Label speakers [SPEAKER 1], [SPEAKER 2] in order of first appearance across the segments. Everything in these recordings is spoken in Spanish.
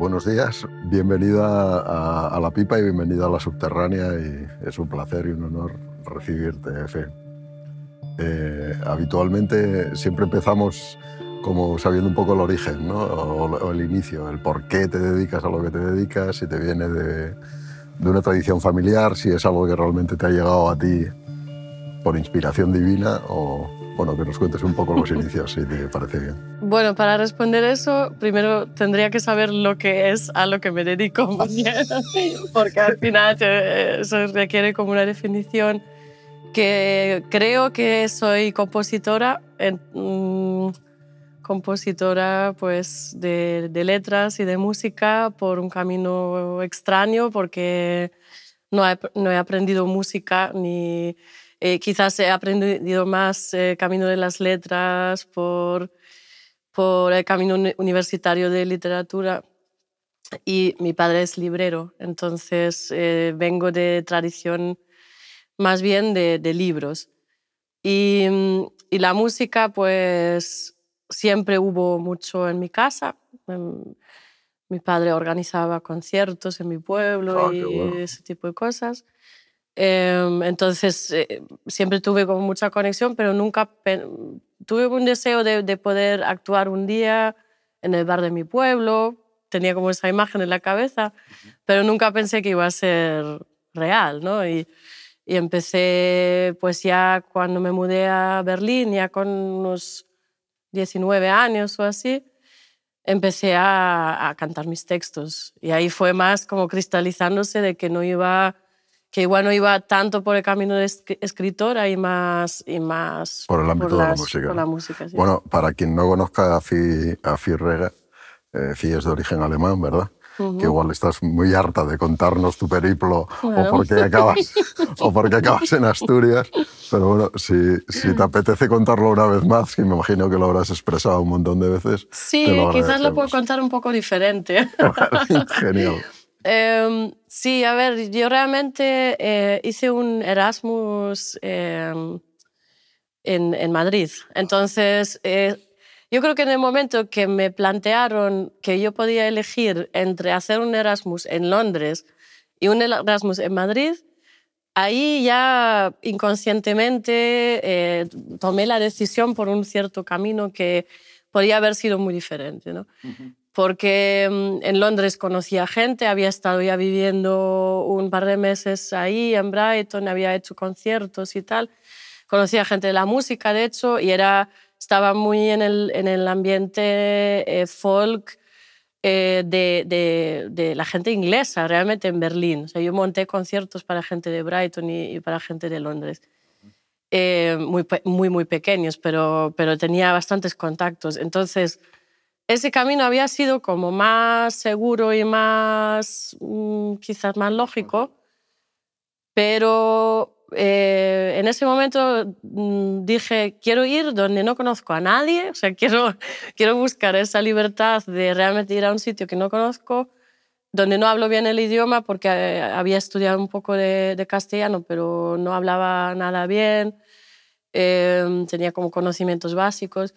[SPEAKER 1] Buenos días, bienvenida a, La Pipa y bienvenida a La Subterránea y es un placer y un honor recibirte, Fe. Eh, habitualmente siempre empezamos como sabiendo un poco el origen ¿no? el inicio, el por qué te dedicas a lo que te dedicas, si te viene de, de una tradición familiar, si es algo que realmente te ha llegado a ti por inspiración divina o, bueno, que nos cuentes un poco los inicios, si te parece bien.
[SPEAKER 2] Bueno, para responder eso, primero tendría que saber lo que es a lo que me dedico, porque al final eso requiere como una definición que creo que soy compositora, mm, compositora pues de, de, letras y de música por un camino extraño, porque no he, no he aprendido música ni eh, quizás he aprendido más eh, camino de las letras por, por el camino universitario de literatura y mi padre es librero, entonces eh, vengo de tradición más bien de, de libros. Y, y, la música, pues siempre hubo mucho en mi casa. Em, mi padre organizaba conciertos en mi pueblo ah, y ese tipo de cosas. Em, entonces, eh, siempre tuve como mucha conexión, pero nunca tuve un deseo de, de, poder actuar un día en el bar de mi pueblo. Tenía como esa imagen en la cabeza, pero nunca pensé que iba a ser real, ¿no? Y, y empecé, pues ya cuando me mudé a Berlín, ya con unos 19 años o así, empecé a, a cantar mis textos. Y ahí fue más como cristalizándose de que no iba que igual no iba tanto por el camino de escritora y más... Y más
[SPEAKER 1] por el ámbito de la música.
[SPEAKER 2] Por la música
[SPEAKER 1] Bueno, para quien no conozca a Fi, a Fi Rega, eh, Fi es de origen alemán, ¿verdad? Que igual estás muy harta de contarnos tu periplo o, por qué acabas, o porque acabas en Asturias. Pero bueno, si, si, te apetece contarlo una vez más, que me imagino que lo habrás expresado un montón de veces.
[SPEAKER 2] Sí, quizás lo puedo contar un poco diferente.
[SPEAKER 1] Genial.
[SPEAKER 2] Em, sí, a ver, yo realmente eh, hice un Erasmus em, en, Madrid. Entonces, eh, yo creo que en el momento que me plantearon que yo podía elegir entre hacer un Erasmus en Londres y un Erasmus en Madrid, ahí ya inconscientemente eh, tomé la decisión por un cierto camino que podría haber sido muy diferente. ¿no? Porque mm, en Londres conocía gente, había estado ya viviendo un par de meses ahí en Brighton, había hecho conciertos y tal. Conocía gente de la música, de hecho, y era, estaba muy en el, en el ambiente eh, folk eh, de, de, de, la gente inglesa, realmente en Berlín. O sea, yo monté conciertos para gente de Brighton y, y para gente de Londres. Eh, muy, muy, muy pequeños, pero, pero tenía bastantes contactos. Entonces, ese camino había sido como más seguro y más, mm, quizás más lógico, pero eh, en ese momento mm, dije, quiero ir donde no conozco a nadie, o sea, quiero, quiero buscar esa libertad de realmente ir a un sitio que no conozco, donde no hablo bien el idioma, porque eh, había estudiado un poco de, castellano, pero no hablaba nada bien, eh, tenía como conocimientos básicos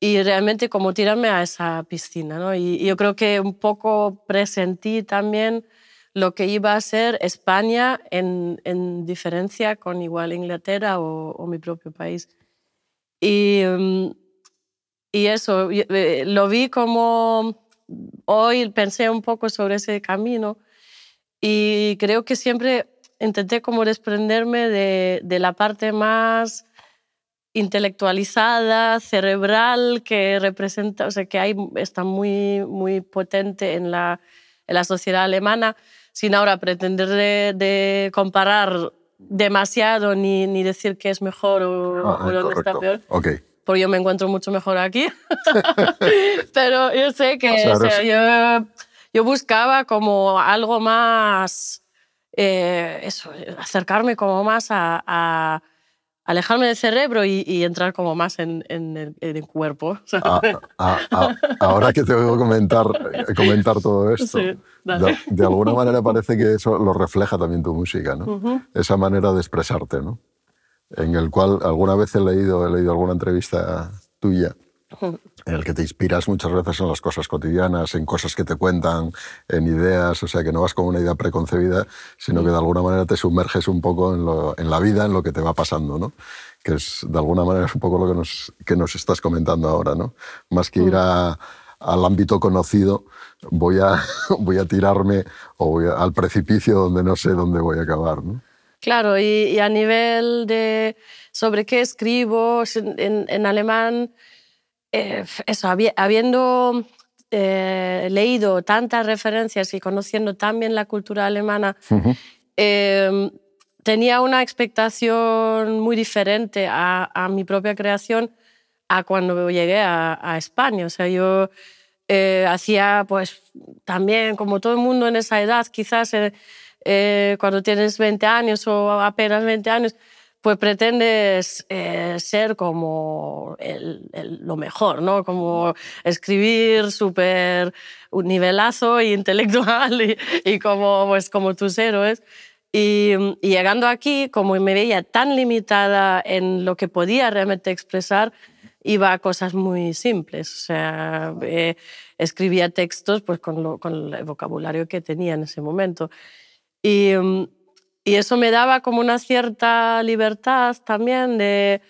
[SPEAKER 2] y realmente como tirarme a esa piscina. ¿no? Y, yo creo que un poco presentí también lo que iba a ser España en, en diferencia con igual Inglaterra o, mi propio país. Y, mm, y eso, eh, lo vi como hoy pensé un poco sobre ese camino y creo que siempre intenté como desprenderme de, de la parte más intelectualizada, cerebral, que representa, o sea, que hay, está muy, muy potente en la, en la sociedad alemana, sin ahora pretender de, comparar demasiado ni, ni, decir que es mejor o,
[SPEAKER 1] ah,
[SPEAKER 2] dónde está peor.
[SPEAKER 1] Okay.
[SPEAKER 2] Porque yo me encuentro mucho mejor aquí. Pero yo sé que o sea, yo, yo, buscaba como algo más, eh, eso, acercarme como más a alejarme del cerebro y, entrar como más en, en, el, cuerpo.
[SPEAKER 1] Ah, ah, ah, ahora que te oigo comentar, eh, comentar todo esto, de, alguna manera parece que eso lo refleja también tu música, ¿no? Esa manera de expresarte, ¿no? En el cual alguna vez he leído, he leído alguna entrevista tuya en el que te inspiras muchas veces en las cosas cotidianas, en cosas que te cuentan, en ideas, o sea, que no vas con una idea preconcebida, sino que de alguna manera te sumerges un poco en, la vida, en lo que te va pasando, ¿no? Que es, de alguna manera, es un poco lo que nos, que nos estás comentando ahora, ¿no? Más que ir al ámbito conocido, voy a, voy a tirarme o voy al precipicio donde no sé dónde voy a acabar, ¿no?
[SPEAKER 2] Claro, y, a nivel de sobre qué escribo en, en alemán, eh, eso, habiendo eh, leído tantas referencias y conociendo tan bien la cultura alemana, em, tenía una expectación muy diferente a, mi propia creación a cuando llegué a, España. O sea, yo eh, hacía, pues, también, como todo el mundo en esa edad, quizás cuando tienes 20 años o apenas 20 años, pues pretendes eh, ser como lo mejor, ¿no? Como escribir súper un nivelazo y intelectual y, como, pues, como tus héroes. Y, llegando aquí, como me veía tan limitada en lo que podía realmente expresar, iba a cosas muy simples. O sea, eh, escribía textos pues, con, con el vocabulario que tenía en ese momento. Y, y eso me daba como una cierta libertad también de,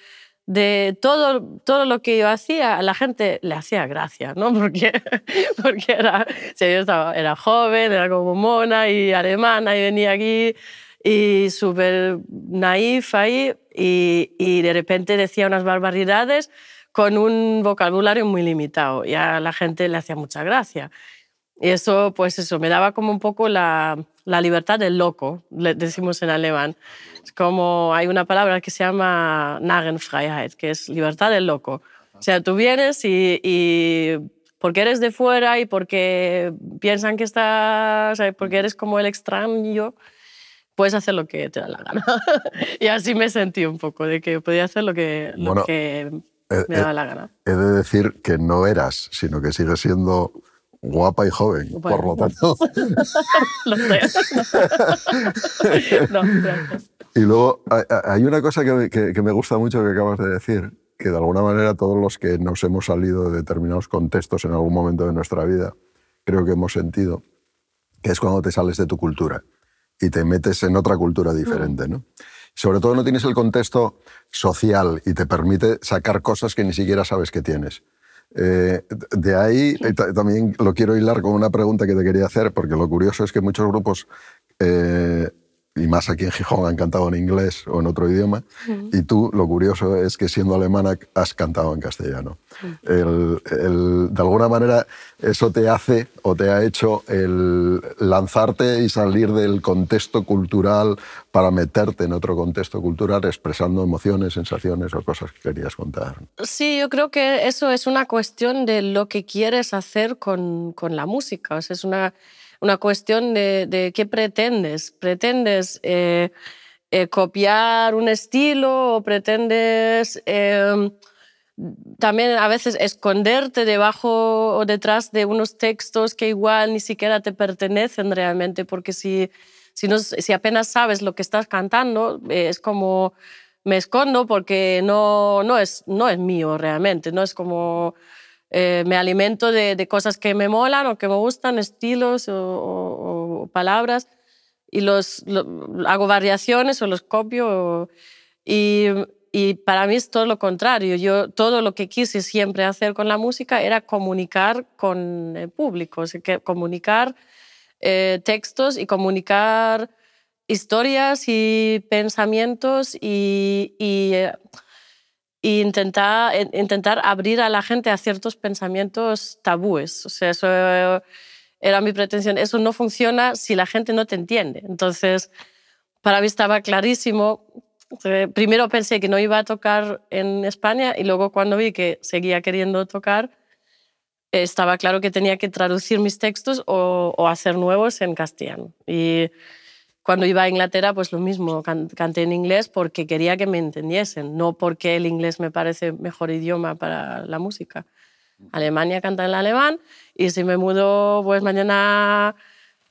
[SPEAKER 2] de todo, todo lo que yo hacía, a la gente le hacía gracia, ¿no? Porque, porque era, era joven, era como mona y alemana y venía aquí y súper naif ahí y, y, de repente decía unas barbaridades con un vocabulario muy limitado y a la gente le hacía mucha gracia. Y eso, pues eso, me daba como un poco la, la libertad del loco, le decimos en alemán. Es como hay una palabra que se llama Narrenfreiheit, que es libertad del loco. O sea, tú vienes y, porque eres de fuera y porque piensan que estás, porque eres como el extraño, puedes hacer lo que te da la gana. y así me sentí un poco, de que podía hacer lo que, lo que me daba la gana.
[SPEAKER 1] He de decir que no eras, sino que sigues siendo guapa y joven, por lo tanto.
[SPEAKER 2] lo no,
[SPEAKER 1] Y luego hay una cosa que, que, me gusta mucho que acabas de decir, que de alguna manera todos los que nos hemos salido de determinados contextos en algún momento de nuestra vida, creo que hemos sentido, que es cuando te sales de tu cultura y te metes en otra cultura diferente, ¿no? Sobre todo no tienes el contexto social y te permite sacar cosas que ni siquiera sabes que tienes. Eh, de ahí también lo quiero hilar con una pregunta que te quería hacer, porque lo curioso es que muchos grupos eh, y más aquí en Gijón han cantado en inglés o en otro idioma, y tú lo curioso es que siendo alemana has cantado en castellano. de alguna manera eso te hace o te ha hecho el lanzarte y salir del contexto cultural para meterte en otro contexto cultural expresando emociones, sensaciones o cosas que querías contar.
[SPEAKER 2] Sí, yo creo que eso es una cuestión de lo que quieres hacer con, con la música. O sea, es una una cuestión de, qué pretendes. ¿Pretendes eh, eh, copiar un estilo o pretendes em, también a veces esconderte debajo o detrás de unos textos que igual ni siquiera te pertenecen realmente? Porque si, si, no, si apenas sabes lo que estás cantando, eh, es como me escondo porque no, no, es, no es mío realmente, no es como eh, me alimento de, cosas que me molan o que me gustan, estilos o, palabras, y los, hago variaciones o los copio. Y, para mí es todo lo contrario. Yo todo lo que quise siempre hacer con la música era comunicar con el público, que comunicar eh, textos y comunicar historias y pensamientos y eh, e intentar, intentar abrir a la gente a ciertos pensamientos tabúes. O sea, eso era mi pretensión. Eso no funciona si la gente no te entiende. Entonces, para mí estaba clarísimo. Primero pensé que no iba a tocar en España y luego cuando vi que seguía queriendo tocar, estaba claro que tenía que traducir mis textos o, o hacer nuevos en castellano. Y cuando iba a Inglaterra, pues lo mismo, canté en inglés porque quería que me entendiesen, no porque el inglés me parece mejor idioma para la música. Alemania canta en alemán y si me mudo pues mañana,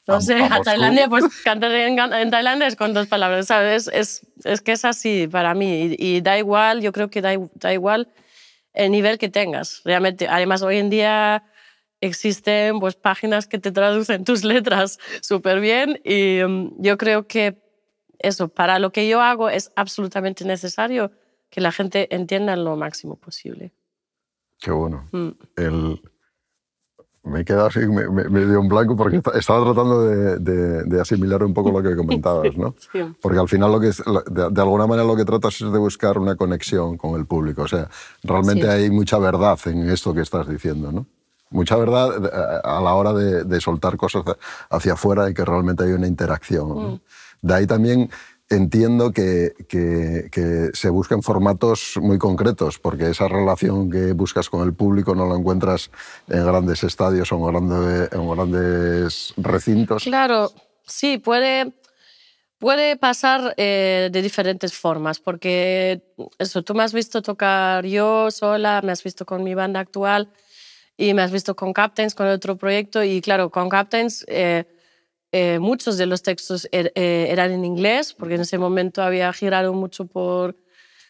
[SPEAKER 2] no sé, a, Tailandia, pues cantaré en, tailandés con dos palabras, ¿sabes? Es, es, que es así para mí y, da igual, yo creo que da, da igual el nivel que tengas. Realmente, además, hoy en día existen pues, páginas que te traducen tus letras súper bien y mm, yo creo que eso, para lo que yo hago es absolutamente necesario que la gente entienda lo máximo posible.
[SPEAKER 1] Qué bueno. Mm. El, me he quedado así, me, me, dio un blanco porque estaba tratando de, de, asimilar un poco lo que comentabas, ¿no? Porque al final lo que es, de, alguna manera lo que tratas es de buscar una conexión con el público. O sea, realmente hay mucha verdad en esto que estás diciendo, ¿no? Mucha verdad eh, a la hora de, soltar cosas hacia afuera y que realmente hay una interacción. Mm. De ahí también entiendo que, que, se buscan formatos muy concretos, porque esa relación que buscas con el público no la encuentras en grandes estadios o en, en grandes recintos.
[SPEAKER 2] Claro, sí, puede, puede pasar eh, de diferentes formas, porque eso, tú me has visto tocar yo sola, me has visto con mi banda actual y me has visto con Captains, con otro proyecto, y claro, con Captains... Eh, eh, muchos de los textos er, eh, eran en inglés, porque en ese momento había girado mucho por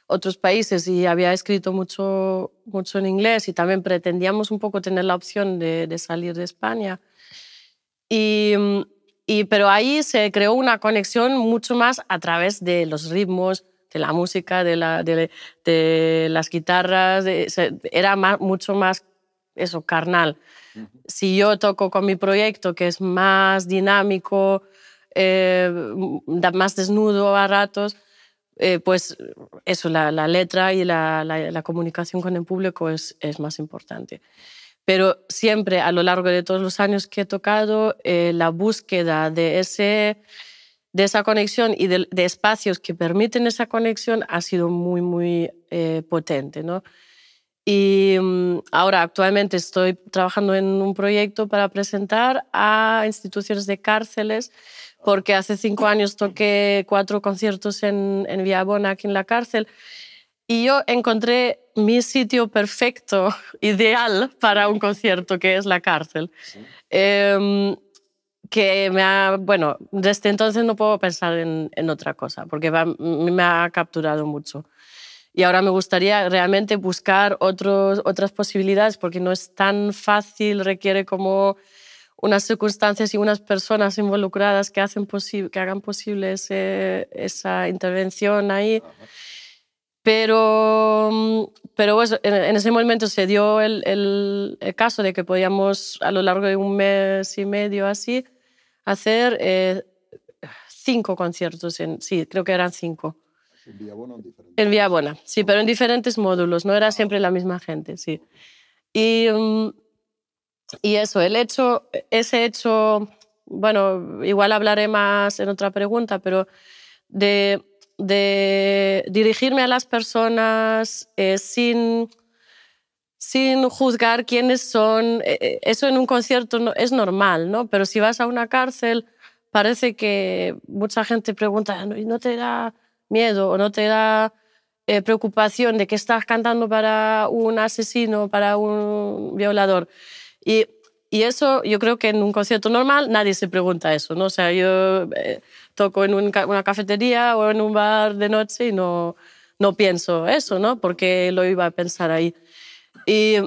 [SPEAKER 2] otros países y había escrito mucho, mucho en inglés y también pretendíamos un poco tener la opción de, salir de España. Y, y, pero ahí se creó una conexión mucho más a través de los ritmos, de la música, de, la, de, de las guitarras, era más, mucho más eso, carnal. Si yo toco con mi proyecto, que es más dinámico, eh, más desnudo a ratos, eh, pues eso, la, letra y la, la, comunicación con el público es, es, más importante. Pero siempre a lo largo de todos los años que he tocado, eh, la búsqueda de, ese, de esa conexión y de, de, espacios que permiten esa conexión ha sido muy, muy potente. ¿no? Y mm, ahora actualmente estoy trabajando en un proyecto para presentar a instituciones de cárceles, porque hace cinco años toqué cuatro conciertos en, en Villabona, aquí en la cárcel, y yo encontré mi sitio perfecto, ideal para un concierto, que es la cárcel. Em, que me ha, bueno, desde entonces no puedo pensar en, en otra cosa, porque me ha capturado mucho. Y ahora me gustaría realmente buscar otros, otras posibilidades porque no es tan fácil, requiere como unas circunstancias y unas personas involucradas que, hacen que hagan posible esa intervención ahí. Pero, pero en, ese momento se dio el, el, caso de que podíamos a lo largo de un mes y medio así hacer eh, cinco conciertos. En, sí, creo que eran cinco.
[SPEAKER 1] ¿En Villabona
[SPEAKER 2] En Villabona, sí, pero en diferentes módulos, no era siempre la misma gente, sí. Y, mm, y eso, el hecho, ese hecho, bueno, igual hablaré más en otra pregunta, pero de, de dirigirme a las personas eh, sin, sin juzgar quiénes son, eh, eh, eso en un concierto es normal, ¿no? Pero si vas a una cárcel, parece que mucha gente pregunta, ¿no te da miedo o no te da eh, preocupación de que estás cantando para un asesino, para un violador. Y, y, eso yo creo que en un concierto normal nadie se pregunta eso, ¿no? O sea, yo eh, toco en una cafetería o en un bar de noche y no, no pienso eso, ¿no? Porque lo iba a pensar ahí. Y,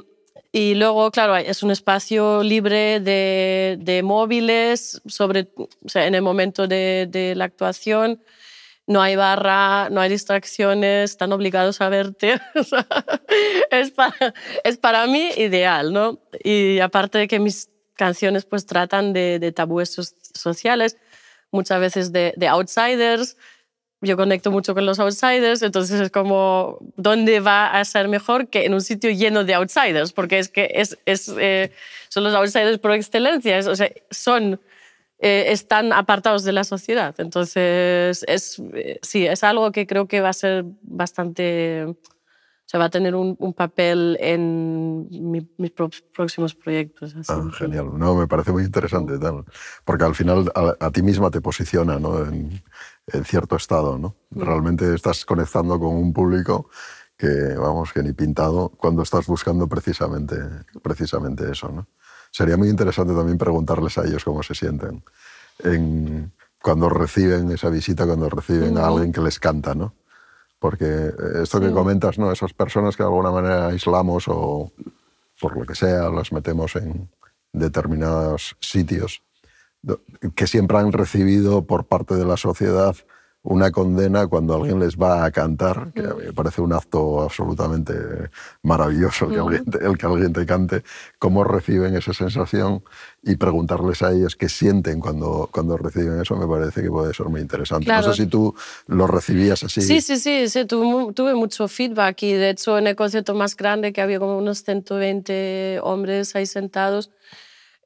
[SPEAKER 2] y luego, claro, es un espacio libre de, de móviles sobre, en el momento de la actuación no hay barra, no hay distracciones, están obligados a verte. es, para, es para mí ideal, ¿no? Y aparte de que mis canciones pues tratan de, tabúes sociales, muchas veces de, outsiders, yo conecto mucho con los outsiders, entonces es como, ¿dónde va a ser mejor que en un sitio lleno de outsiders? Porque es que es, es eh, son los outsiders por excelencia, o sea, son eh, están apartados de la sociedad. Entonces, es, eh, sí, es algo que creo que va a ser bastante, o va a tener un, papel en mis próximos proyectos.
[SPEAKER 1] Ah, genial, no, me parece muy interesante, tal, porque al final a, ti misma te posiciona ¿no? en, en, cierto estado, ¿no? Mm. Realmente estás conectando con un público que, vamos, que ni pintado cuando estás buscando precisamente, precisamente eso, ¿no? Sería muy interesante también preguntarles a ellos cómo se sienten en, cuando reciben esa visita, cuando reciben a alguien que les canta, ¿no? Porque esto que comentas, ¿no? esas personas que de alguna manera aislamos o por lo que sea las metemos en determinados sitios, que siempre han recibido por parte de la sociedad una condena cuando alguien les va a cantar, que me parece un acto absolutamente maravilloso el que, alguien te, el que alguien te cante, cómo reciben esa sensación y preguntarles a ellos qué sienten cuando, cuando reciben eso me parece que puede ser muy interesante. No sé si tú lo recibías así.
[SPEAKER 2] Sí, sí, sí, sí tuve, tuve, mucho feedback y de hecho en el concierto más grande que había como unos 120 hombres ahí sentados,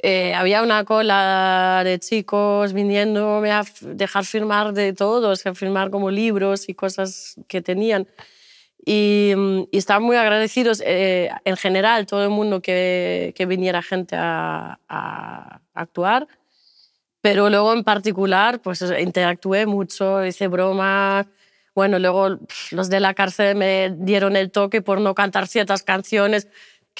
[SPEAKER 2] eh, había una cola de chicos viniéndome a dejar firmar de todo, o sea, firmar como libros y cosas que tenían. Y, mm, y estaban muy agradecidos eh, en general, todo el mundo que, que viniera gente a, a, actuar. Pero luego en particular, pues interactué mucho, hice bromas. Bueno, luego los de la cárcel me dieron el toque por no cantar ciertas canciones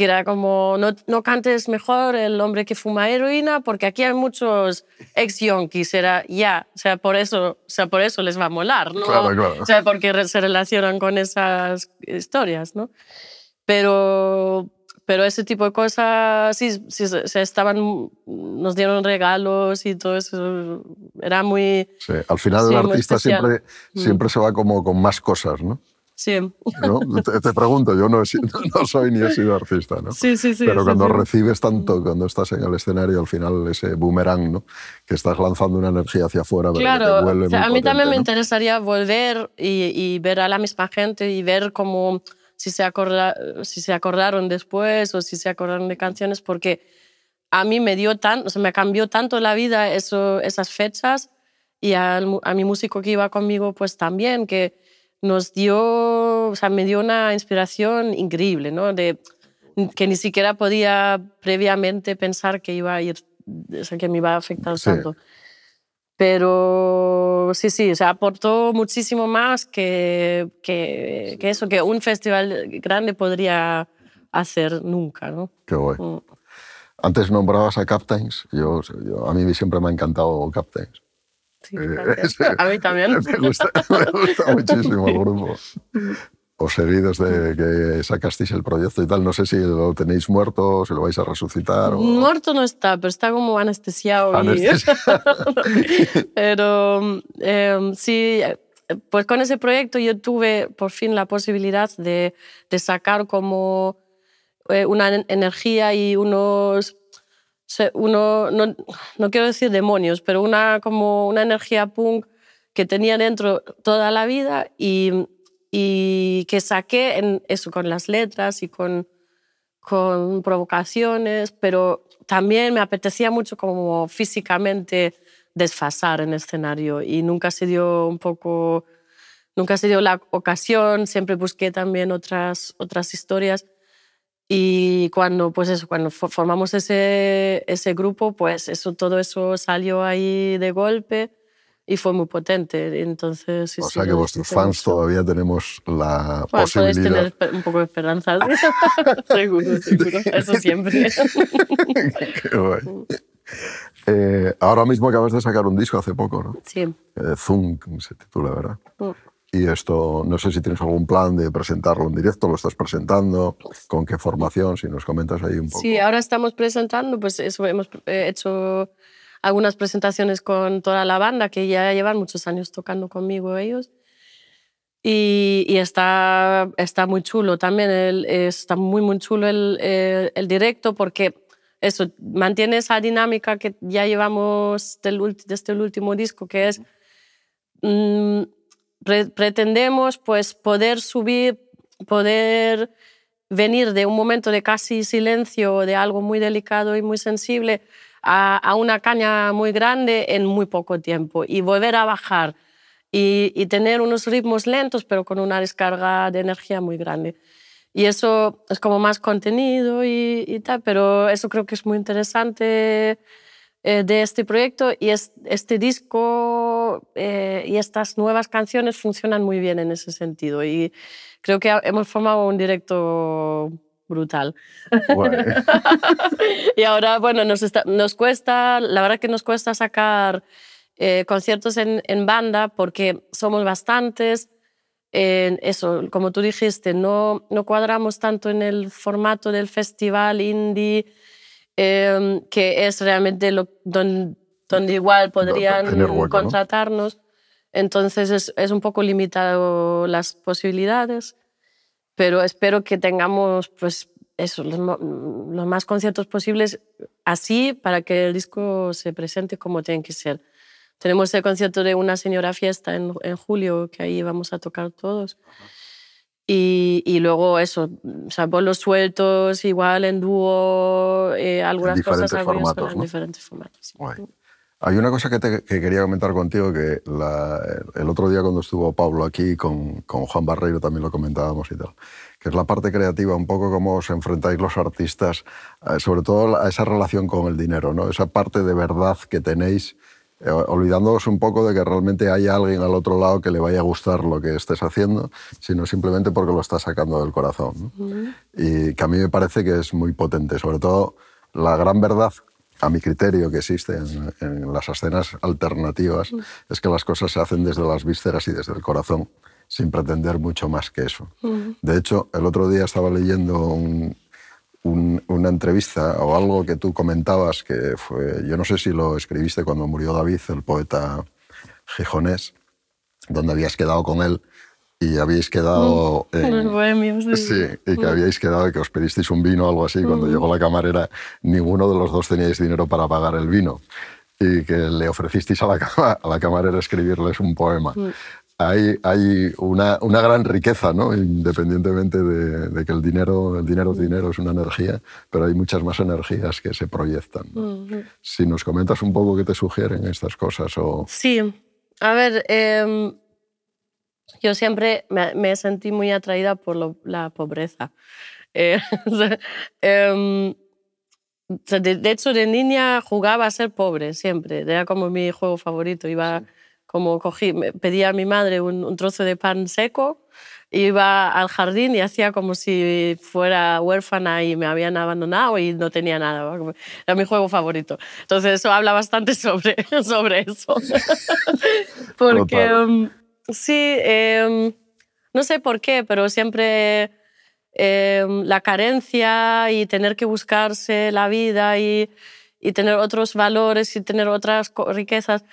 [SPEAKER 2] que era como, no, no, cantes mejor el hombre que fuma heroína, porque aquí hay muchos ex-yonkis, era ya, o sea, por eso, o sea, por eso les va a molar, ¿no?
[SPEAKER 1] Claro, claro.
[SPEAKER 2] O sea, porque se relacionan con esas historias, ¿no? Pero, pero ese tipo de cosas, sí, sí se estaban, nos dieron regalos y todo eso, era muy...
[SPEAKER 1] Sí, al final sí, el artista siempre, siempre se va como con más cosas, ¿no?
[SPEAKER 2] Sí.
[SPEAKER 1] ¿No? Te, te, pregunto, yo no, no, soy ni he sido artista, ¿no?
[SPEAKER 2] Sí, sí, sí.
[SPEAKER 1] Pero cuando
[SPEAKER 2] sí,
[SPEAKER 1] recibes tanto, cuando estás en el escenario, al final ese boomerang, ¿no? Que estás lanzando una energía hacia afuera, pero
[SPEAKER 2] claro,
[SPEAKER 1] que te vuelve
[SPEAKER 2] o sea, a mí
[SPEAKER 1] potente,
[SPEAKER 2] también me
[SPEAKER 1] ¿no?
[SPEAKER 2] interesaría volver y, y, ver a la misma gente y ver cómo si se, acorda, si se acordaron después o si se acordaron de canciones, porque a mí me dio tan, o sea, me cambió tanto la vida eso, esas fechas y a, a mi músico que iba conmigo, pues también, que nos dio, o sea, me dio una inspiración increíble, ¿no? De, que ni siquiera podía previamente pensar que iba a ir, o sea, que me iba a afectar
[SPEAKER 1] Sí.
[SPEAKER 2] tanto. Pero sí, sí, o sea, aportó muchísimo más que, que, que eso, que un festival grande podría hacer nunca, ¿no?
[SPEAKER 1] Qué guay.
[SPEAKER 2] Mm.
[SPEAKER 1] Antes nombrabas a Captains. Yo, yo- a mí siempre me ha encantado Captains.
[SPEAKER 2] Sí,
[SPEAKER 1] Eh.
[SPEAKER 2] A mí también.
[SPEAKER 1] Me gusta, me gusta muchísimo el grupo. Os seguí desde que sacasteis el proyecto y tal. No sé si lo tenéis muerto, si lo vais a resucitar. O...
[SPEAKER 2] Muerto no está, pero está como anestesiado. y- pero eh, sí, pues con ese proyecto yo tuve por fin la posibilidad de, de sacar como eh, una en- energía y unos, uno, no, no quiero decir demonios, pero una, como una energía punk que tenía dentro toda la vida y, y que saqué en eso con las letras y con, con provocaciones, pero también me apetecía mucho como físicamente desfasar en escenario y nunca se dio un poco, nunca se dio la ocasión, siempre busqué también otras, otras historias y cuando, pues eso, cuando fo- formamos ese, ese grupo, pues eso, todo eso salió ahí de golpe y fue muy potente. Entonces, sí,
[SPEAKER 1] o
[SPEAKER 2] sí,
[SPEAKER 1] sea que vuestros fans
[SPEAKER 2] mucho.
[SPEAKER 1] todavía tenemos la
[SPEAKER 2] Bueno, podéis
[SPEAKER 1] posibilidad.
[SPEAKER 2] tener esper- un poco de esperanza. seguro, seguro. Eso siempre.
[SPEAKER 1] Qué guay. Eh, ahora mismo acabas de sacar un disco hace poco, ¿no?
[SPEAKER 2] Sí.
[SPEAKER 1] Eh, Zoom se titula, ¿verdad?
[SPEAKER 2] Mm.
[SPEAKER 1] Y esto, no sé si tienes algún plan de presentarlo en directo, lo estás presentando, con qué formación, si nos comentas ahí un poco.
[SPEAKER 2] Sí, ahora estamos presentando, pues eso, hemos eh, hecho algunas presentaciones con toda la banda que ya llevan muchos años tocando conmigo ellos. Y, y está, está muy chulo también, el- está muy, muy chulo el, el, el directo porque eso mantiene esa dinámica que ya llevamos desde el último disco, que es mm, pretendemos pues poder subir, poder venir de un momento de casi silencio, de algo muy delicado y muy sensible, a, una caña muy grande en muy poco tiempo y volver a bajar y, y tener unos ritmos lentos pero con una descarga de energía muy grande. Y eso es como más contenido y, y tal, pero eso creo que es muy interesante eh, de este proyecto y es, este disco eh, y estas nuevas canciones funcionan muy bien en ese sentido y creo que hemos formado un directo brutal. Y ahora, bueno, nos, está- nos cuesta, la verdad que nos cuesta sacar eh, conciertos en, en banda porque somos bastantes eso, como tú dijiste, no, no cuadramos tanto en el formato del festival indie, em, que es realmente lo, donde, donde igual podrían contratarnos. Entonces es, es, un poco limitado las posibilidades, pero espero que tengamos pues, eso, los, los, más conciertos posibles así para que el disco se presente como tiene que ser. Tenemos el concierto de una señora fiesta en, en julio, que ahí vamos a tocar todos. Y, y, luego eso, o sea, bolos sueltos, igual en dúo, eh, algunas
[SPEAKER 1] en
[SPEAKER 2] cosas
[SPEAKER 1] formatos,
[SPEAKER 2] en diferentes formatos.
[SPEAKER 1] Hay una cosa que, te, que, quería comentar contigo, que la, el otro día cuando estuvo Pablo aquí con, con, Juan Barreiro también lo comentábamos y tal, que es la parte creativa, un poco cómo os enfrentáis los artistas, eh, sobre todo a esa relación con el dinero, ¿no? esa parte de verdad que tenéis eh, olvidándoos un poco de que realmente hay alguien al otro lado que le vaya a gustar lo que estés haciendo, sino simplemente porque lo estás sacando del corazón. Y que a mí me parece que es muy potente, sobre todo la gran verdad, a mi criterio, que existe en, las escenas alternativas, es que las cosas se hacen desde las vísceras y desde el corazón, sin pretender mucho más que eso. De hecho, el otro día estaba leyendo un, una entrevista o algo que tú comentabas, que fue, yo no sé si lo escribiste cuando murió David, el poeta gijonés, donde habías quedado con él y habíais quedado...
[SPEAKER 2] Mm, en,
[SPEAKER 1] sí. sí. y que mm. habíais quedado y que os pedisteis un vino o algo así. Cuando mm. llegó la camarera, ninguno de los dos teníais dinero para pagar el vino y que le ofrecisteis a la, a la camarera escribirles un poema hay, hay una, una, gran riqueza, ¿no? independientemente de, que el dinero, el dinero es dinero, es una energía, pero hay muchas más energías que se proyectan. Si nos comentas un poco qué te sugieren estas cosas. O...
[SPEAKER 2] Sí, a ver, em, yo siempre me, me, sentí muy atraída por la pobreza. Eh, em, de, hecho, de niña jugaba a ser pobre siempre, era como mi juego favorito. Iba como cogí, pedía a mi madre un, trozo de pan seco, iba al jardín y hacía como si fuera huérfana y me habían abandonado y no tenía nada. Era mi juego favorito. Entonces eso habla bastante sobre, sobre eso. Porque um, sí, em, no sé por qué, pero siempre em, la carencia y tener que buscarse la vida y, y tener otros valores y tener otras riquezas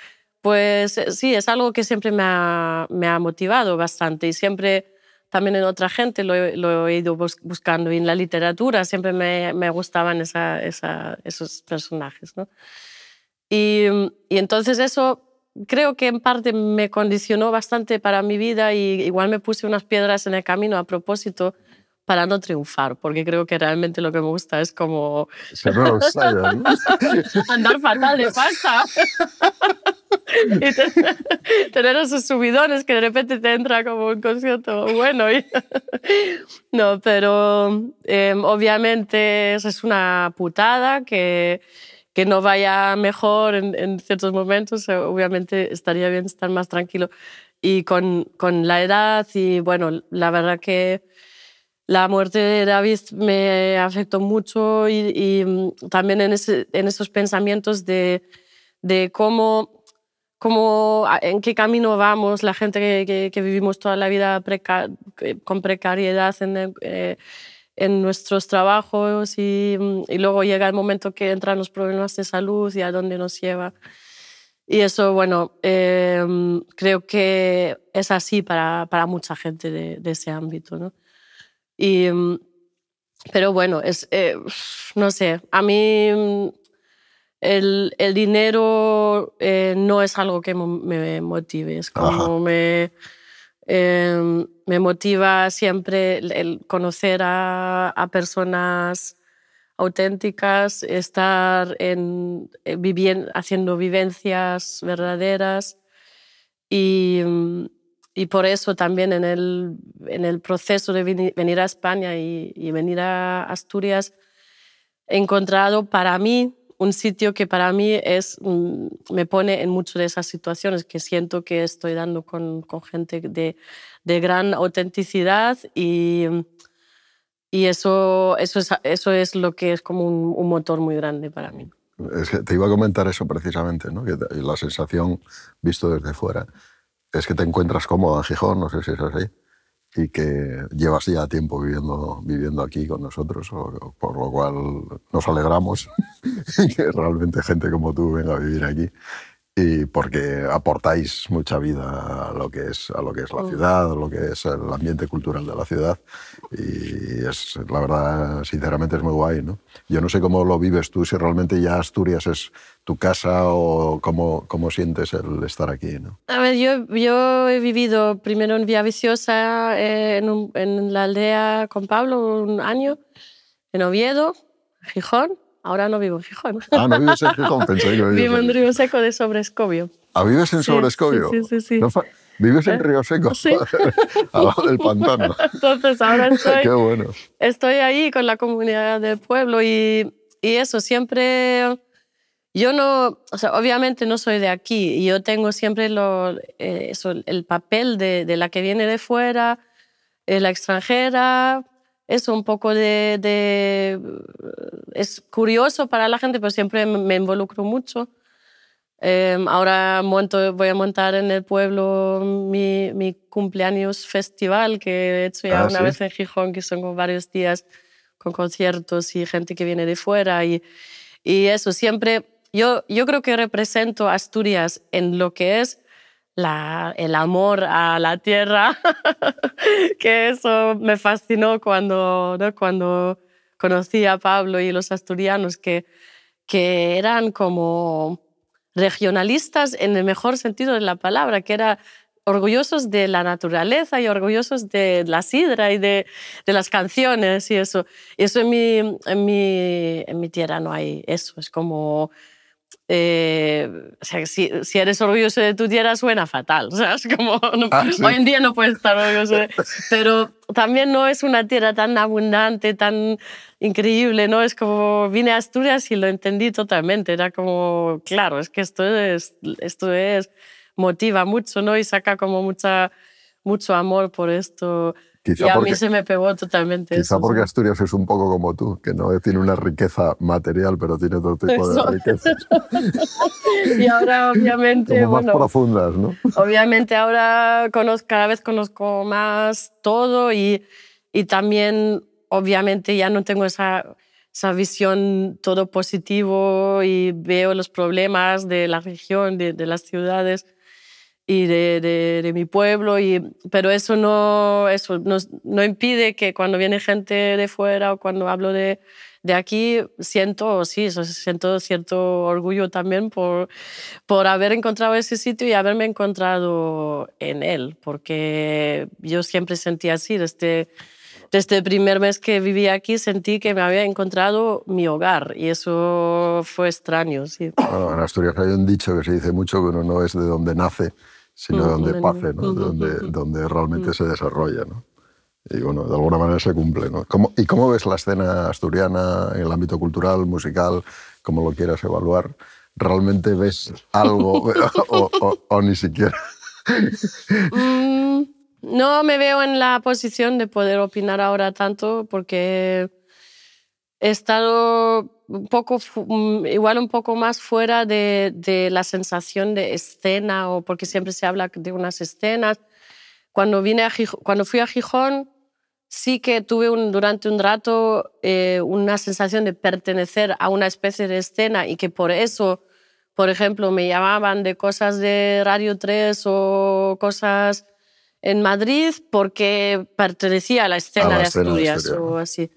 [SPEAKER 2] pues eh, sí, es algo que siempre me ha, me ha motivado bastante y siempre también en otra gente lo he, lo he ido buscando y en la literatura siempre me, me gustaban esa, esa, esos personajes. ¿no? Y, y, entonces eso creo que en parte me condicionó bastante para mi vida y igual me puse unas piedras en el camino a propósito para no triunfar, porque creo que realmente lo que me gusta es como andar fatal de pasta y tener, esos subidones que de repente te entra como un concierto bueno. no, pero em, obviamente es una putada que, que no vaya mejor en, en, ciertos momentos. Obviamente estaría bien estar más tranquilo. Y con, con la edad y bueno, la verdad que la muerte de David me afectó mucho y, mm, también en, en, esos pensamientos de, de cómo, cómo, en qué camino vamos, la gente que, que, vivimos toda la vida con precariedad en, eh, en nuestros trabajos y, mm, y, luego llega el momento que entran los problemas de salud y a dónde nos lleva. Y eso, bueno, em, creo que es así para, para mucha gente de, de ese ámbito, ¿no? Y, mm, pero bueno, es, eh, no sé, a mí mm, el, el dinero eh, no es algo que me motive, es como me, em, me motiva siempre el conocer a, a personas auténticas, estar en, eh, viviendo, haciendo vivencias verdaderas y, mm, y por eso también en el, en el proceso de venir a España y, venir a Asturias he encontrado para mí un sitio que para mí es, mm, me pone en muchas de esas situaciones que siento que estoy dando con, con gente de, de, gran autenticidad y, y eso, eso, es, eso es lo que es como un, un motor muy grande para mí.
[SPEAKER 1] Es que te iba a comentar eso precisamente, ¿no? la sensación visto desde fuera es que te encuentras cómodo en Gijón, no sé si es así. y que llevas ya tiempo viviendo, viviendo aquí con nosotros, por lo cual nos alegramos que realmente gente como tú venga a vivir aquí y porque aportáis mucha vida a lo que es, a lo que es la mm. ciudad, a lo que es el ambiente cultural de la ciudad. Y es, la verdad, sinceramente, es muy guay. ¿no? Yo no sé cómo lo vives tú, si realmente ya Asturias es tu casa o cómo, cómo sientes el estar aquí. ¿no?
[SPEAKER 2] A ver, yo, yo he vivido primero en Vía Viciosa, eh, en, en la aldea con Pablo, un año, en Oviedo, Gijón. Ahora no vivo en Gijón.
[SPEAKER 1] Ah, no vives en Gijón, pensé que
[SPEAKER 2] Vivo en Río Seco de Sobrescobio.
[SPEAKER 1] ¿Ah, vives en Sobrescobio?
[SPEAKER 2] Sí, sí, sí.
[SPEAKER 1] ¿Vives en ¿Eh? Río Seco?
[SPEAKER 2] Sí.
[SPEAKER 1] Al lado del pantano.
[SPEAKER 2] Entonces ahora estoy,
[SPEAKER 1] Qué bueno.
[SPEAKER 2] estoy ahí con la comunidad del pueblo y, y eso, siempre... Yo no, o sea, obviamente no soy de aquí y yo tengo siempre lo, eh, eso, el papel de, de, la que viene de fuera, eh, la extranjera, eso un poco de, de, Es curioso para la gente, pero siempre me involucro mucho. Eh, ahora monto, voy a montar en el pueblo mi, mi cumpleaños festival que he hecho ya
[SPEAKER 1] Ah,
[SPEAKER 2] una
[SPEAKER 1] ¿sí?
[SPEAKER 2] vez en Gijón, que son como varios días con conciertos y gente que viene de fuera. Y, y eso, siempre, yo, yo creo que represento Asturias en lo que es la, el amor a la tierra, que eso me fascinó cuando, ¿no? cuando conocí a Pablo y los asturianos, que, que eran como regionalistas en el mejor sentido de la palabra, que era orgullosos de la naturaleza y orgullosos de la sidra y de, de las canciones y eso. Y eso en mi, en, mi, en mi tierra no hay eso, es como... Eh, o sea, si, si, eres orgulloso de tu tierra suena fatal. O sea, es como, no,
[SPEAKER 1] ah, ¿sí?
[SPEAKER 2] hoy en día no puedes estar orgulloso. De, pero también no es una tierra tan abundante, tan increíble, ¿no? Es como vine a Asturias y lo entendí totalmente. Era como, claro, es que esto es, esto es motiva mucho, ¿no? Y saca como mucha, mucho amor por esto.
[SPEAKER 1] Quizá
[SPEAKER 2] y a
[SPEAKER 1] porque,
[SPEAKER 2] mí se me pegó totalmente.
[SPEAKER 1] Quizá
[SPEAKER 2] eso,
[SPEAKER 1] porque. Asturias es un poco como tú, que no tiene una riqueza material, pero tiene otro tipo de riquezas.
[SPEAKER 2] y ahora, obviamente,
[SPEAKER 1] como más
[SPEAKER 2] bueno,
[SPEAKER 1] profundas, ¿no?
[SPEAKER 2] obviamente ahora conozco, cada vez conozco más todo y, y también, obviamente, ya no tengo esa, esa visión todo positivo y veo los problemas de la región, de, de las ciudades y de, de, de, mi pueblo, y, pero eso, no, eso no, no, impide que cuando viene gente de fuera o cuando hablo de, de aquí, siento, sí, siento cierto orgullo también por, por haber encontrado ese sitio y haberme encontrado en él, porque yo siempre sentí así, desde, desde el primer mes que viví aquí sentí que me había encontrado mi hogar y eso fue extraño, sí.
[SPEAKER 1] Bueno, en Asturias hay un dicho que se dice mucho que uno no es de donde nace, sino de donde pase, ¿no? de donde, donde realmente se desarrolla. ¿no? Y bueno, de alguna manera se cumple. ¿no? ¿Cómo, ¿Y cómo ves la escena asturiana en el ámbito cultural, musical, como lo quieras evaluar? ¿Realmente ves algo o, o, o, ni siquiera?
[SPEAKER 2] Mm, no me veo en la posición de poder opinar ahora tanto porque he estado un poco, mm, igual un poco más fuera de, de, la sensación de escena o porque siempre se habla de unas escenas. Cuando, vine a Gijón, cuando fui a Gijón sí que tuve un, durante un rato eh, una sensación de pertenecer a una especie de escena y que por eso, por ejemplo, me llamaban de cosas de Radio 3 o cosas en Madrid porque pertenecía a la escena,
[SPEAKER 1] a la
[SPEAKER 2] de Asturias o así.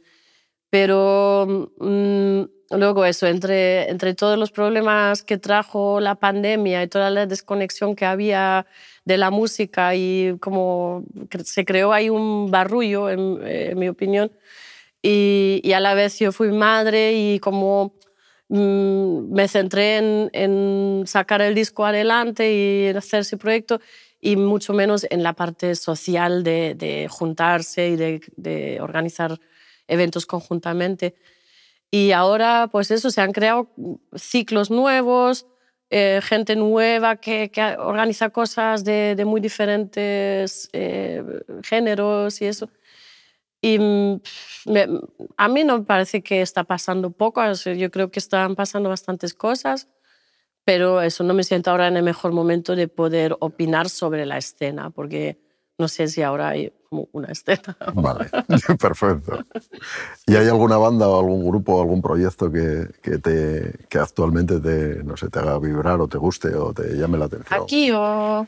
[SPEAKER 2] Pero mmm, luego eso, entre, entre todos los problemas que trajo la pandemia y toda la desconexión que había de la música y como se creó ahí un barrullo, en, en mi opinión, y, y, a la vez yo fui madre y como mmm, me centré en, en, sacar el disco adelante y en hacer ese proyecto y mucho menos en la parte social de, de juntarse y de, de organizar eventos conjuntamente. Y ahora, pues eso, se han creado ciclos nuevos, eh, gente nueva que, que, organiza cosas de, de muy diferentes eh, géneros y eso. Y me, a mí no me parece que está pasando poco, yo creo que están pasando bastantes cosas, pero eso no me siento ahora en el mejor momento de poder opinar sobre la escena, porque no sé si ahora hay como una escena.
[SPEAKER 1] Vale, perfecto. ¿Y hay alguna banda o algún grupo o algún proyecto que, que, te, que actualmente te, no sé, te haga vibrar o te guste o te llame la atención?
[SPEAKER 2] Aquí o...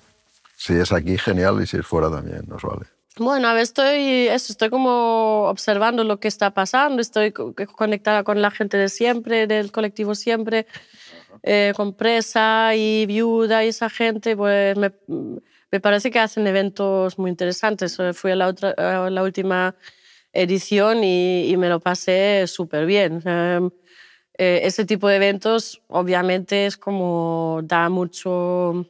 [SPEAKER 1] Si es aquí, genial, y si es fuera también, nos vale.
[SPEAKER 2] Bueno, a ver, estoy, eso, estoy como observando lo que está pasando, estoy conectada con la gente de siempre, del colectivo siempre, eh, con Presa y Viuda y esa gente, pues me, me, parece que hacen eventos muy interesantes. Fui a la, otra, a la última edición y, y, me lo pasé súper bien. Eh, ese tipo de eventos obviamente es como da mucho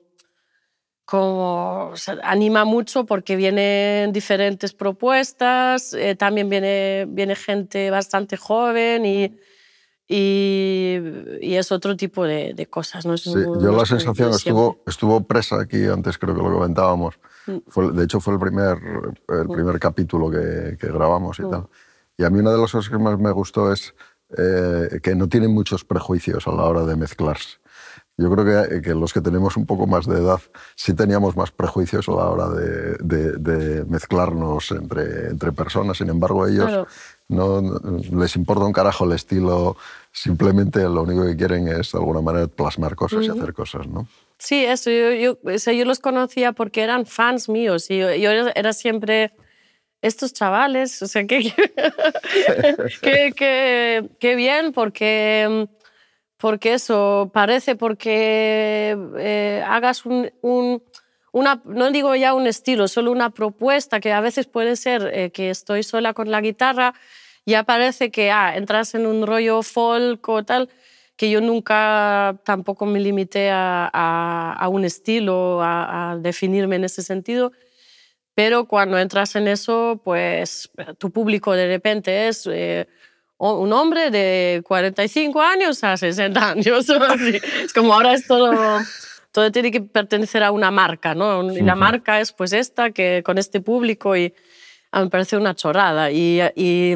[SPEAKER 2] como anima mucho porque vienen diferentes propuestas, eh, también viene, viene gente bastante joven y, y, y es otro tipo de, de cosas. ¿no?
[SPEAKER 1] Sí, yo la sensación estuvo, estuvo presa aquí, antes creo que lo comentábamos, mm. fue, de hecho fue el primer, el mm. primer capítulo que, que grabamos y mm. tal. Y a mí una de las cosas que más me gustó es eh, que no tienen muchos prejuicios a la hora de mezclarse. Yo creo que, que, los que tenemos un poco más de edad sí teníamos más prejuicios a la hora de, de, de mezclarnos entre, entre, personas. Sin embargo, ellos claro. no, les importa un carajo el estilo, simplemente lo único que quieren es de alguna manera plasmar cosas uh -huh. y hacer cosas, ¿no?
[SPEAKER 2] Sí, eso. Yo, yo, o sea, yo los conocía porque eran fans míos y yo, yo era siempre estos chavales, o sea, qué que, que, que, bien, porque porque eso parece porque eh, hagas un, un, una, no digo ya un estilo, solo una propuesta que a veces puede ser eh, que estoy sola con la guitarra, ya parece que ah, entras en un rollo folk o tal, que yo nunca tampoco me limité a, a, a un estilo, a, a, definirme en ese sentido, pero cuando entras en eso, pues tu público de repente es... Eh, un hombre de 45 años a 60 años. es como ahora es todo, todo tiene que pertenecer a una marca, ¿no? Y la marca es pues esta, que con este público y me parece una chorrada. Y, y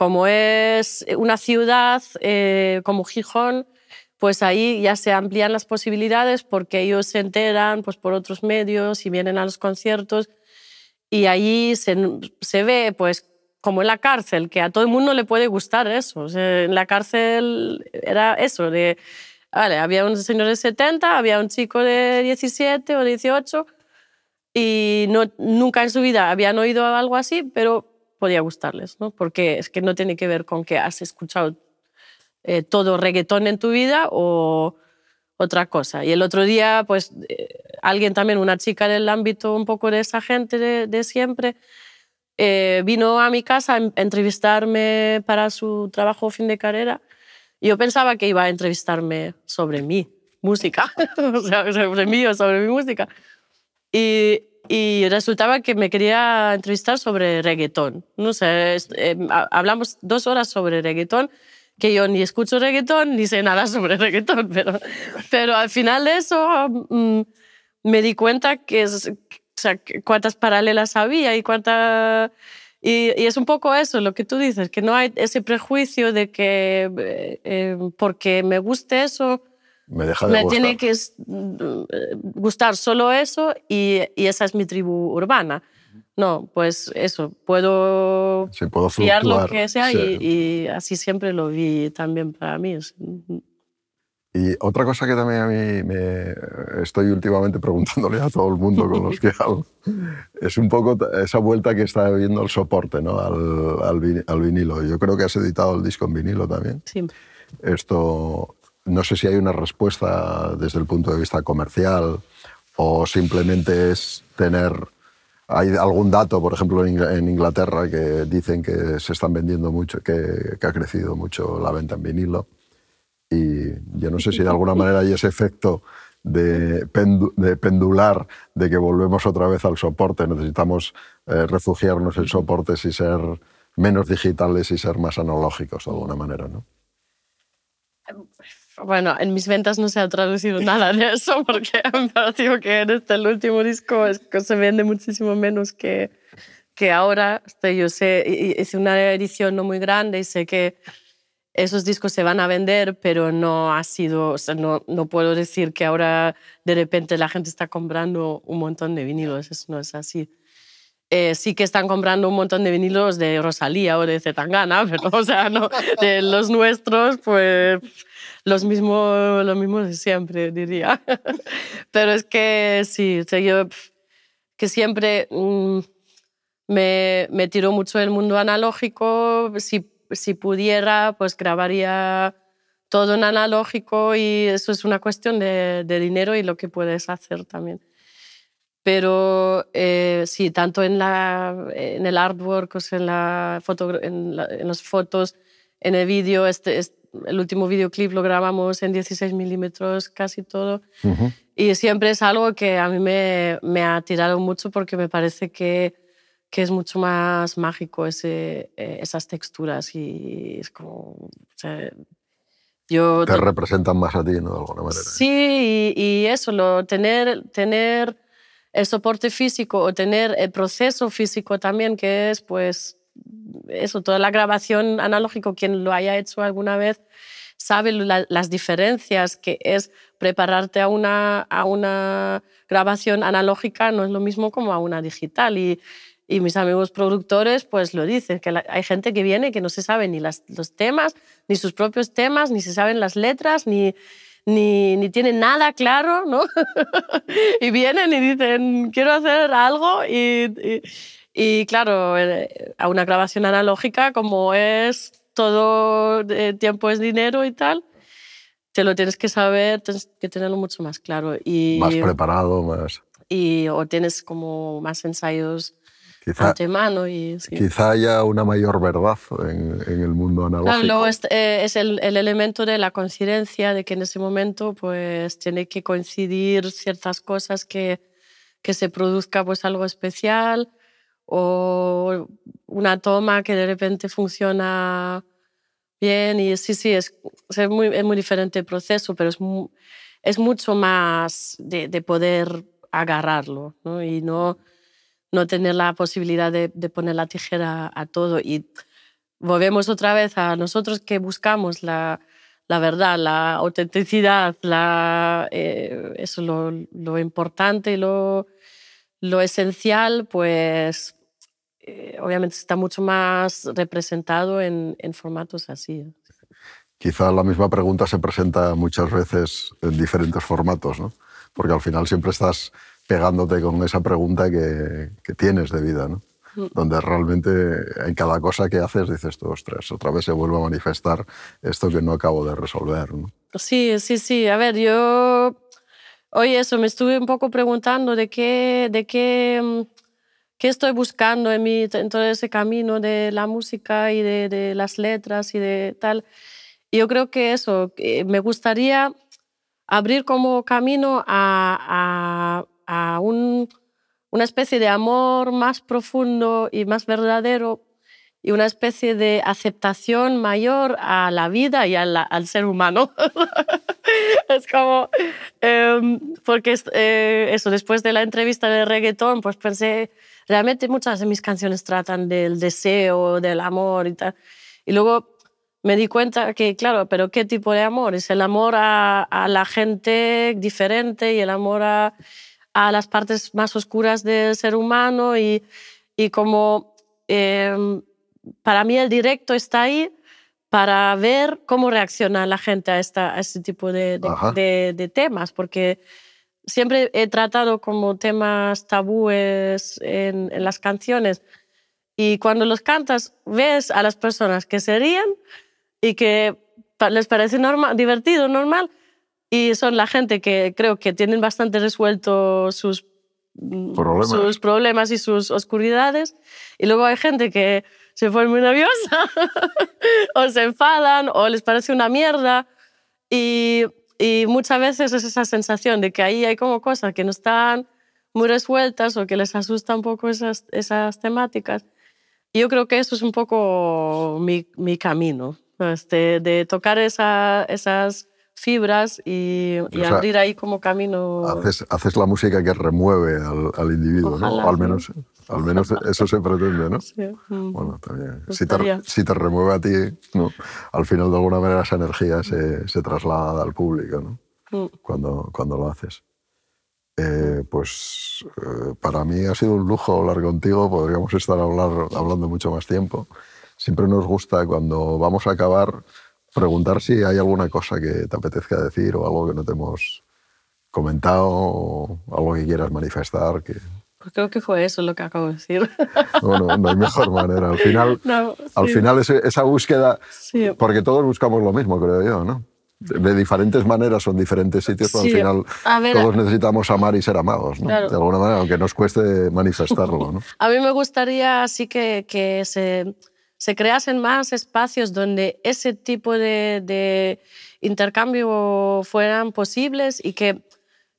[SPEAKER 2] como es una ciudad eh, como Gijón, pues ahí ya se amplían las posibilidades porque ellos se enteran pues, por otros medios y vienen a los conciertos y ahí se, se ve pues como en la cárcel, que a todo el mundo le puede gustar eso. En la cárcel era eso, de, vale, había un señor de 70, había un chico de 17 o 18 y no, nunca en su vida habían oído algo así, pero podía gustarles, ¿no? Porque es que no tiene que ver con que has escuchado eh, todo reggaetón en tu vida o otra cosa. Y el otro día, pues, eh, alguien también, una chica del ámbito un poco de esa gente de, siempre, eh, vino a mi casa a entrevistarme para su trabajo fin de carrera. Yo pensaba que iba a entrevistarme sobre mi música, o sea, sobre mí o sobre mi música. Y, y, resultaba que me quería entrevistar sobre reggaetón. No sé, eh, hablamos dos horas sobre reggaetón, que yo ni escucho reggaetón ni sé nada sobre reggaetón, pero, pero al final eso mmm, me di cuenta que es, o sea, cuántas paralelas había y cuánta... Y, y, es un poco eso, lo que tú dices, que no hay ese prejuicio de que eh, eh porque me guste eso,
[SPEAKER 1] me, deja de
[SPEAKER 2] me
[SPEAKER 1] gustar.
[SPEAKER 2] tiene que gustar solo eso y, y, esa es mi tribu urbana. No, pues eso, puedo,
[SPEAKER 1] sí, puedo
[SPEAKER 2] fiar lo que sea sí. y, y, así siempre lo vi también para mí.
[SPEAKER 1] Y otra cosa que también a mí me estoy últimamente preguntándole a todo el mundo con los que hablo es un poco esa vuelta que está viendo el soporte ¿no? al, al, al, vinilo. Yo creo que has editado el disco en vinilo también.
[SPEAKER 2] Sí.
[SPEAKER 1] Esto, no sé si hay una respuesta desde el punto de vista comercial o simplemente es tener... Hay algún dato, por ejemplo, en Inglaterra que dicen que se están vendiendo mucho, que, ha crecido mucho la venta en vinilo y yo no sé si de alguna manera hay ese efecto de, pendu de, pendular, de que volvemos otra vez al soporte. Necesitamos eh, refugiarnos en soportes y ser menos digitales y ser más analógicos de alguna manera, ¿no?
[SPEAKER 2] Bueno, en mis ventas no se ha traducido nada de eso porque me pareció que en este el último disco es que se vende muchísimo menos que, que ahora. Este, yo sé, hice una edición no muy grande y sé que esos discos se van a vender, pero no ha sido, o sea, no, no, puedo decir que ahora de repente la gente está comprando un montón de vinilos, eso no es así. eh, sí que están comprando un montón de vinilos de Rosalía o de Zetangana, pero o sea, no, de los nuestros, pues los mismos lo mismo de siempre, diría. Pero es que sí, yo que siempre mm, me, me tiró mucho el mundo analógico. Si, si pudiera, pues grabaría todo en analógico y eso es una cuestión de, dinero y lo que puedes hacer también. Pero eh, sí, tanto en, la, en el artwork, o en, la foto, en, las fotos, en el vídeo, este, este, el último videoclip lo grabamos en 16 milímetros casi todo. Y siempre es algo que a mí me, me, ha tirado mucho porque me parece que, que es mucho más mágico ese, eh, esas texturas y es como... yo,
[SPEAKER 1] Te representan más a ti, ¿no? De alguna manera.
[SPEAKER 2] Sí, y, y eso, lo, tener, tener el soporte físico o tener el proceso físico también, que es pues eso, toda la grabación analógico, quien lo haya hecho alguna vez sabe las diferencias que es prepararte a una, a una grabación analógica, no es lo mismo como a una digital. Y, y mis amigos productores pues lo dicen, que hay gente que viene que no se sabe ni las, los temas, ni sus propios temas, ni se saben las letras, ni ni, ni tienen nada claro, ¿no? y vienen y dicen, quiero hacer algo y, y, claro, eh, a una grabación analógica, como es todo eh, tiempo es dinero y tal, te lo tienes que saber, tienes que tenerlo mucho más claro. Y,
[SPEAKER 1] más preparado, más...
[SPEAKER 2] Y, o tienes como más ensayos
[SPEAKER 1] quizá,
[SPEAKER 2] antemano. Y,
[SPEAKER 1] Quizá haya una mayor verdad en, en el mundo analógico.
[SPEAKER 2] Claro, es, eh, es el, el, elemento de la coincidencia, de que en ese momento pues tiene que coincidir ciertas cosas que, que se produzca pues algo especial o una toma que de repente funciona bien y sí, sí, es, es, muy, es muy diferente el proceso, pero es, es mucho más de, de poder agarrarlo ¿no? y no no tener la posibilidad de, poner la tijera a todo. Y volvemos otra vez a nosotros que buscamos la, la verdad, la autenticidad, la, eh, eso lo, lo, importante lo, lo esencial, pues eh, obviamente está mucho más representado en, en formatos así.
[SPEAKER 1] Quizá la misma pregunta se presenta muchas veces en diferentes formatos, ¿no? porque al final siempre estás pegándote con esa pregunta que, que tienes de vida, ¿no? Mm. donde realmente en cada cosa que haces dices tú, ostras, otra vez se vuelve a manifestar esto que no acabo de resolver. ¿no?
[SPEAKER 2] Sí, sí, sí. A ver, yo hoy eso me estuve un poco preguntando de qué, de qué, mm, qué estoy buscando en, mi, en todo ese camino de la música y de, las letras y de tal. Yo creo que eso, me gustaría abrir como camino a, a a un, una especie de amor más profundo y más verdadero y una especie de aceptación mayor a la vida y al ser humano. es como, em, porque eh, eso, después de la entrevista de reggaetón, pues pensé, realmente muchas de mis canciones tratan del deseo, del amor y tal. Y luego me di cuenta que, claro, pero ¿qué tipo de amor? Es el amor a, a la gente diferente y el amor a a las partes más oscuras del ser humano y, y como em, para mí el directo está ahí para ver cómo reacciona la gente a, esta, a este tipo de, de, de, temas, porque siempre he tratado como temas tabúes en, en, las canciones. Y cuando los cantas ves a las personas que se ríen y que les parece normal, divertido, normal, y son la gente que creo que tienen bastante resuelto sus
[SPEAKER 1] problemas,
[SPEAKER 2] sus problemas y sus oscuridades. Y luego hay gente que se pone muy nerviosa o se enfadan o les parece una mierda. Y, muchas veces es esa sensación de que ahí hay como cosas que no están muy resueltas o que les asusta un poco esas, esas temáticas. Yo creo que eso es un poco mi, mi camino, este, de tocar esa, esas fibras y, y abrir ahí como camino.
[SPEAKER 1] Haces, haces, la música que remueve al, al individuo, ¿no? al menos, al menos eso se pretende, ¿no?
[SPEAKER 2] Sí.
[SPEAKER 1] Mm. Bueno, también. Si te, si te, remueve a ti, ¿no? al final de alguna manera esa energía se, se traslada al público, ¿no? Mm. Cuando, cuando lo haces. Eh, pues eh, para mí ha sido un lujo hablar contigo, podríamos estar hablar, hablando mucho más tiempo. Siempre nos gusta cuando vamos a acabar preguntar si hay alguna cosa que te apetezca decir o algo que no te hemos comentado o algo que quieras manifestar. Que...
[SPEAKER 2] Pues creo que fue eso lo que acabo de decir.
[SPEAKER 1] Bueno, no hay mejor manera. Al final, al final esa búsqueda, porque todos buscamos lo mismo, creo yo, ¿no? De diferentes maneras, son diferentes sitios, pero al final todos necesitamos amar y ser amados, ¿no? De alguna manera, aunque nos cueste manifestarlo, ¿no?
[SPEAKER 2] A mí me gustaría así que, que se, se creasen más espacios donde ese tipo de, de intercambio fueran posibles y que,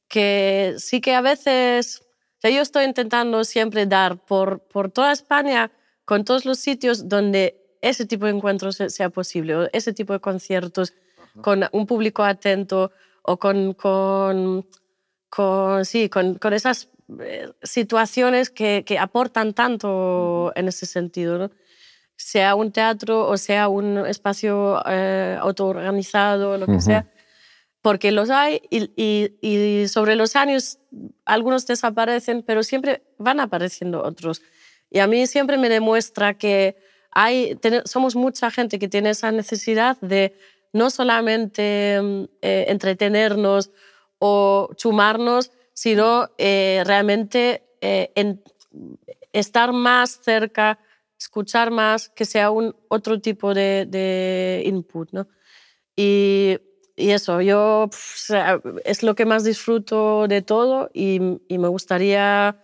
[SPEAKER 2] que sí que a veces yo estoy intentando siempre dar por, por toda España, con todos los sitios donde ese tipo de encuentros sea posible, o ese tipo de conciertos con un público atento o con, con, con sí, con, con, esas eh, situaciones que, que, aportan tanto en ese sentido, ¿no? Sea un teatro o sea un espacio eh, autoorganizado, lo que sea porque los hay y, y, sobre los años algunos desaparecen, pero siempre van apareciendo otros. Y a mí siempre me demuestra que hay, somos mucha gente que tiene esa necesidad de no solamente mm, eh, entretenernos o chumarnos, sino eh, realmente estar más cerca, escuchar más, que sea un otro tipo de, de input. ¿no? Y y eso, yo es lo que más disfruto de todo y, me gustaría,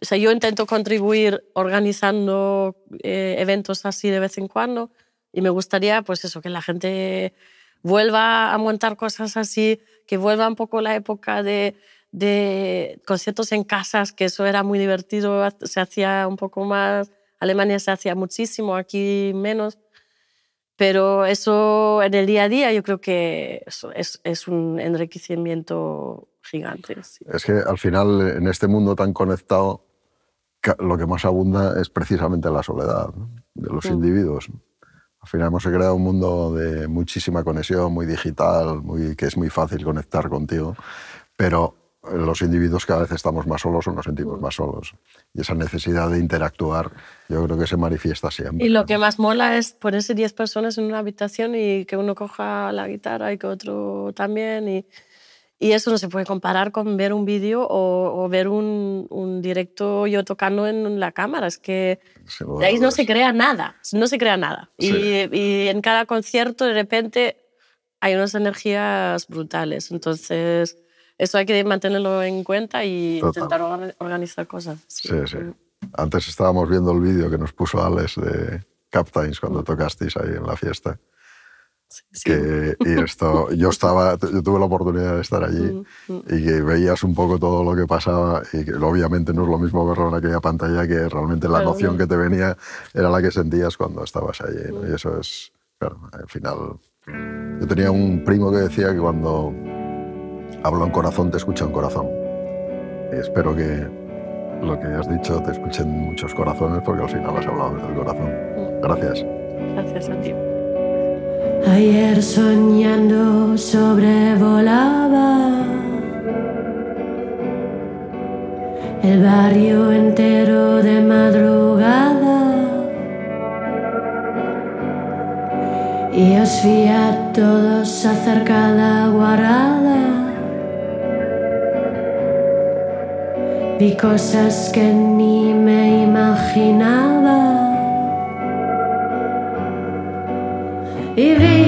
[SPEAKER 2] o sea, yo intento contribuir organizando eh, eventos así de vez en cuando y me gustaría, pues eso, que la gente vuelva a montar cosas así, que vuelva un poco la época de, de conciertos en casas, que eso era muy divertido, se hacía un poco más, Alemania se hacía muchísimo, aquí menos pero eso en el día a día yo creo que es, es un enriquecimiento gigante.
[SPEAKER 1] Es que al final en este mundo tan conectado lo que más abunda es precisamente la soledad de los individuos. Al final hemos creado un mundo de muchísima conexión, muy digital, muy, que es muy fácil conectar contigo, pero los individuos cada vez estamos más solos o nos sentimos más solos. Y esa necesidad de interactuar yo creo que se manifiesta siempre.
[SPEAKER 2] Y lo que más mola es ponerse 10 personas en una habitación y que uno coja la guitarra y que otro también. Y, y eso no se puede comparar con ver un vídeo o, ver un, un, directo yo tocando en la cámara. Es que de ahí no se crea nada, no se crea nada. Y, y en cada concierto de repente hay unas energías brutales. Entonces eso hay que mantenerlo en cuenta y intentar organizar cosas.
[SPEAKER 1] Sí, sí. Antes estábamos viendo el vídeo que nos puso Alex de Captains cuando tocasteis ahí en la fiesta. Sí, que, y esto, yo estaba, yo tuve la oportunidad de estar allí y que veías un poco todo lo que pasaba y que obviamente no es lo mismo verlo en aquella pantalla que realmente la noción que te venía era la que sentías cuando estabas allí. Y eso es, claro, al final... Yo tenía un primo que decía que cuando hablo en corazón, te escucha en corazón. espero que lo que has dicho te escuchen muchos corazones porque al final has hablado desde el corazón. Gracias.
[SPEAKER 2] Gracias a ti.
[SPEAKER 3] Ayer soñando sobrevolaba el barrio entero de madrugada y os vi a todos acerca de guarada. Vi cosas que ni me imaginaba. Y vi